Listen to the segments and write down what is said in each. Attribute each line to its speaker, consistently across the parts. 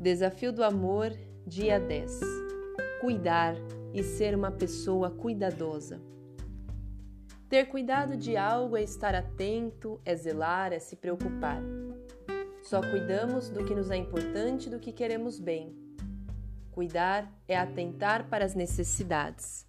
Speaker 1: Desafio do amor, dia 10. Cuidar e ser uma pessoa cuidadosa. Ter cuidado de algo é estar atento, é zelar, é se preocupar. Só cuidamos do que nos é importante, do que queremos bem. Cuidar é atentar para as necessidades.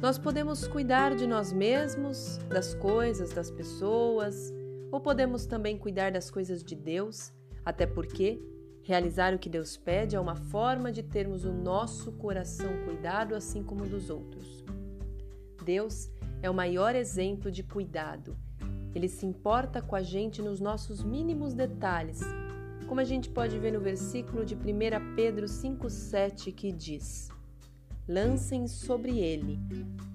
Speaker 1: Nós podemos cuidar de nós mesmos, das coisas, das pessoas, ou podemos também cuidar das coisas de Deus, até porque Realizar o que Deus pede é uma forma de termos o nosso coração cuidado assim como o dos outros. Deus é o maior exemplo de cuidado. Ele se importa com a gente nos nossos mínimos detalhes, como a gente pode ver no versículo de 1 Pedro 5,7 que diz: Lancem sobre ele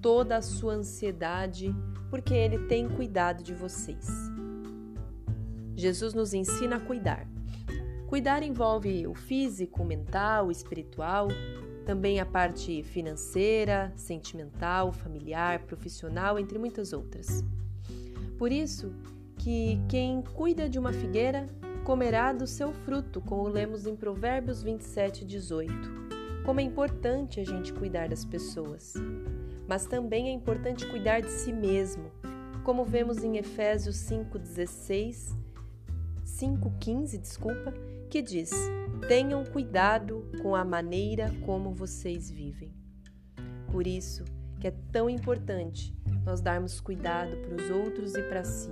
Speaker 1: toda a sua ansiedade, porque ele tem cuidado de vocês. Jesus nos ensina a cuidar. Cuidar envolve o físico, mental, espiritual, também a parte financeira, sentimental, familiar, profissional, entre muitas outras. Por isso que quem cuida de uma figueira comerá do seu fruto, como lemos em Provérbios 27, 18. Como é importante a gente cuidar das pessoas. Mas também é importante cuidar de si mesmo, como vemos em Efésios 5,16, 5,15, desculpa, que diz: Tenham cuidado com a maneira como vocês vivem. Por isso que é tão importante nós darmos cuidado para os outros e para si.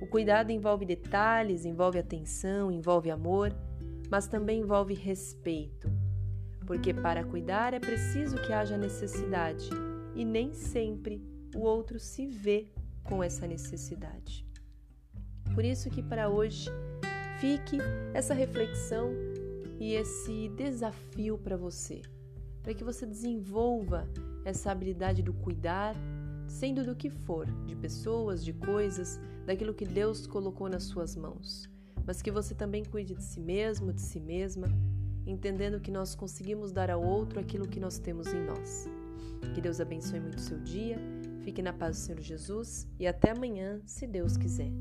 Speaker 1: O cuidado envolve detalhes, envolve atenção, envolve amor, mas também envolve respeito. Porque para cuidar é preciso que haja necessidade e nem sempre o outro se vê com essa necessidade. Por isso que para hoje fique essa reflexão e esse desafio para você, para que você desenvolva essa habilidade do cuidar, sendo do que for, de pessoas, de coisas, daquilo que Deus colocou nas suas mãos, mas que você também cuide de si mesmo, de si mesma, entendendo que nós conseguimos dar ao outro aquilo que nós temos em nós. Que Deus abençoe muito o seu dia, fique na paz do Senhor Jesus e até amanhã, se Deus quiser.